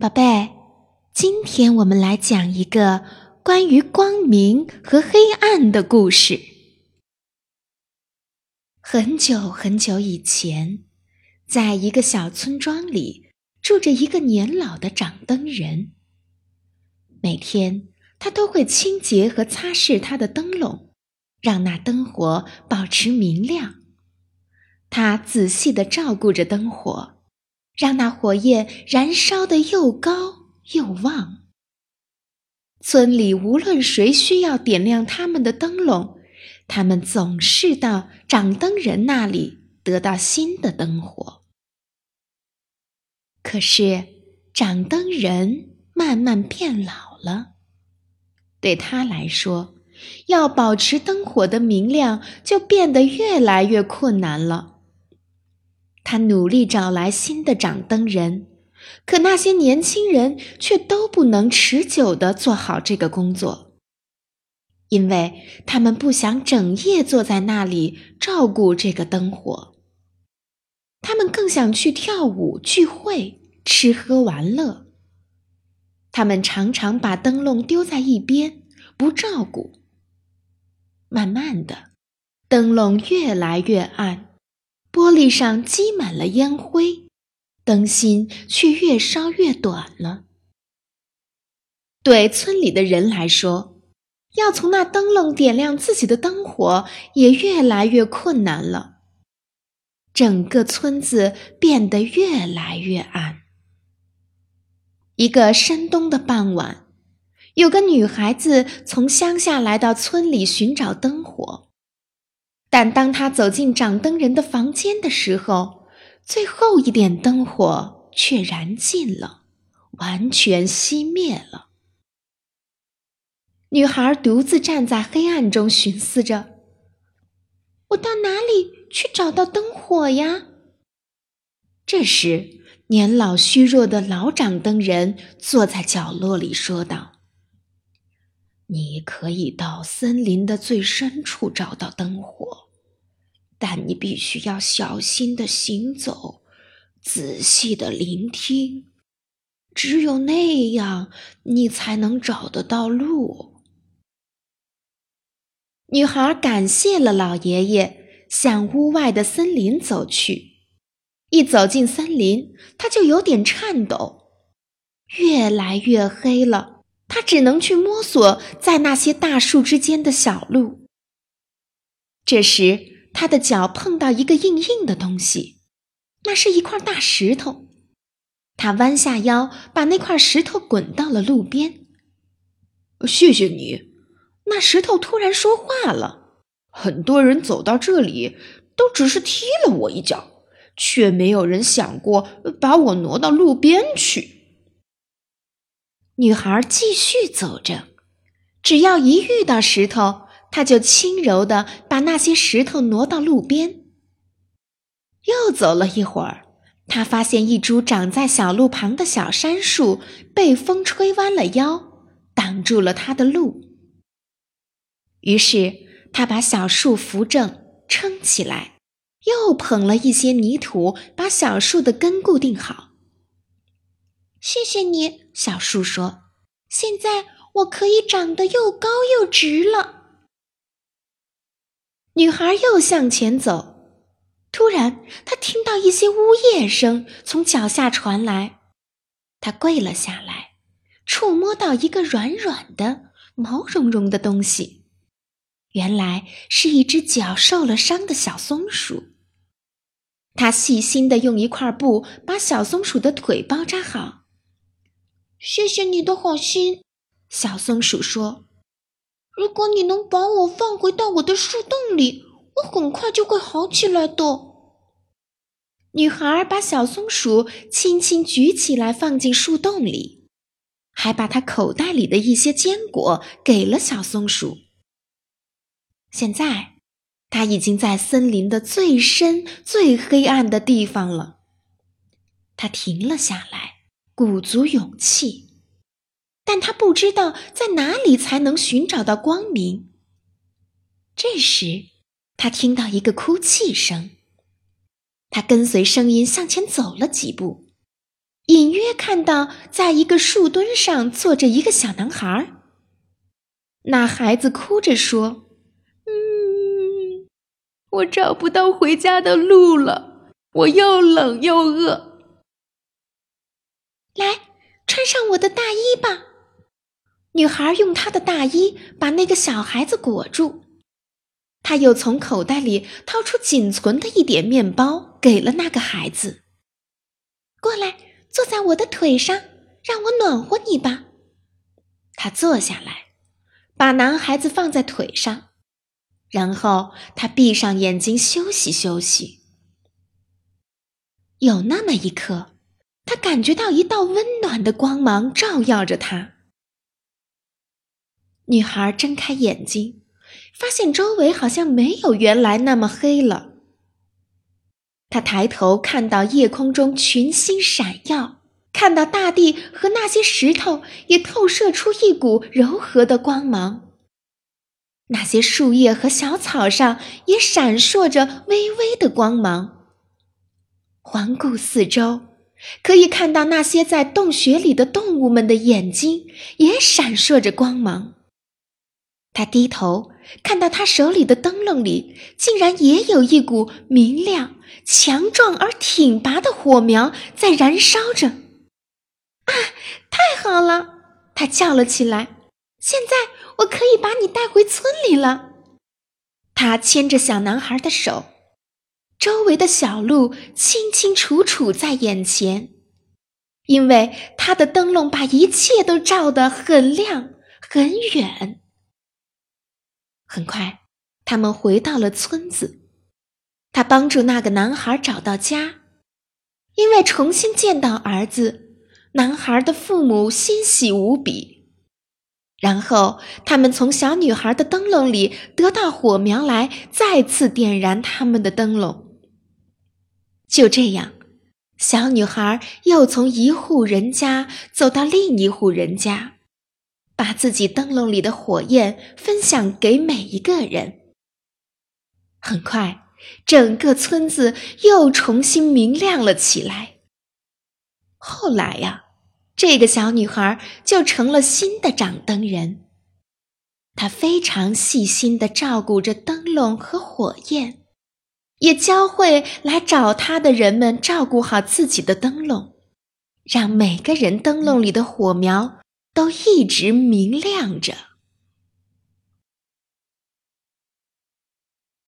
宝贝，今天我们来讲一个关于光明和黑暗的故事。很久很久以前，在一个小村庄里，住着一个年老的掌灯人。每天，他都会清洁和擦拭他的灯笼，让那灯火保持明亮。他仔细的照顾着灯火。让那火焰燃烧的又高又旺。村里无论谁需要点亮他们的灯笼，他们总是到掌灯人那里得到新的灯火。可是，掌灯人慢慢变老了，对他来说，要保持灯火的明亮就变得越来越困难了。他努力找来新的掌灯人，可那些年轻人却都不能持久的做好这个工作，因为他们不想整夜坐在那里照顾这个灯火。他们更想去跳舞、聚会、吃喝玩乐。他们常常把灯笼丢在一边，不照顾。慢慢的，灯笼越来越暗。玻璃上积满了烟灰，灯芯却越烧越短了。对村里的人来说，要从那灯笼点亮自己的灯火也越来越困难了。整个村子变得越来越暗。一个深冬的傍晚，有个女孩子从乡下来到村里寻找灯火。但当他走进掌灯人的房间的时候，最后一点灯火却燃尽了，完全熄灭了。女孩独自站在黑暗中，寻思着：“我到哪里去找到灯火呀？”这时，年老虚弱的老掌灯人坐在角落里说道：“你可以到森林的最深处找到灯火。”但你必须要小心的行走，仔细的聆听，只有那样，你才能找得到路。女孩感谢了老爷爷，向屋外的森林走去。一走进森林，她就有点颤抖，越来越黑了，他只能去摸索在那些大树之间的小路。这时。他的脚碰到一个硬硬的东西，那是一块大石头。他弯下腰，把那块石头滚到了路边。谢谢你。那石头突然说话了：“很多人走到这里，都只是踢了我一脚，却没有人想过把我挪到路边去。”女孩继续走着，只要一遇到石头。她就轻柔地把那些石头挪到路边。又走了一会儿，他发现一株长在小路旁的小杉树被风吹弯了腰，挡住了他的路。于是他把小树扶正，撑起来，又捧了一些泥土，把小树的根固定好。谢谢你，小树说：“现在我可以长得又高又直了。”女孩又向前走，突然，她听到一些呜咽声从脚下传来。她跪了下来，触摸到一个软软的、毛茸茸的东西，原来是一只脚受了伤的小松鼠。她细心的用一块布把小松鼠的腿包扎好。谢谢你的好心，小松鼠说。如果你能把我放回到我的树洞里，我很快就会好起来的。女孩把小松鼠轻轻举起来，放进树洞里，还把它口袋里的一些坚果给了小松鼠。现在，它已经在森林的最深、最黑暗的地方了。它停了下来，鼓足勇气。但他不知道在哪里才能寻找到光明。这时，他听到一个哭泣声。他跟随声音向前走了几步，隐约看到在一个树墩上坐着一个小男孩。那孩子哭着说：“嗯，我找不到回家的路了，我又冷又饿。来，穿上我的大衣吧。”女孩用她的大衣把那个小孩子裹住。她又从口袋里掏出仅存的一点面包，给了那个孩子。过来，坐在我的腿上，让我暖和你吧。她坐下来。把男孩子放在腿上，然后她闭上眼睛休息休息。有那么一刻，他感觉到一道温暖的光芒照耀着他。女孩睁开眼睛，发现周围好像没有原来那么黑了。她抬头看到夜空中群星闪耀。看到大地和那些石头也透射出一股柔和的光芒，那些树叶和小草上也闪烁着微微的光芒。环顾四周，可以看到那些在洞穴里的动物们的眼睛也闪烁着光芒。他低头看到他手里的灯笼里竟然也有一股明亮、强壮而挺拔的火苗在燃烧着。啊，太好了！他叫了起来。现在我可以把你带回村里了。他牵着小男孩的手，周围的小路清清楚楚在眼前，因为他的灯笼把一切都照得很亮很远。很快，他们回到了村子。他帮助那个男孩找到家，因为重新见到儿子。男孩的父母欣喜无比，然后他们从小女孩的灯笼里得到火苗来，再次点燃他们的灯笼。就这样，小女孩又从一户人家走到另一户人家，把自己灯笼里的火焰分享给每一个人。很快，整个村子又重新明亮了起来。后来呀，这个小女孩就成了新的掌灯人。她非常细心的照顾着灯笼和火焰，也教会来找他的人们照顾好自己的灯笼，让每个人灯笼里的火苗都一直明亮着。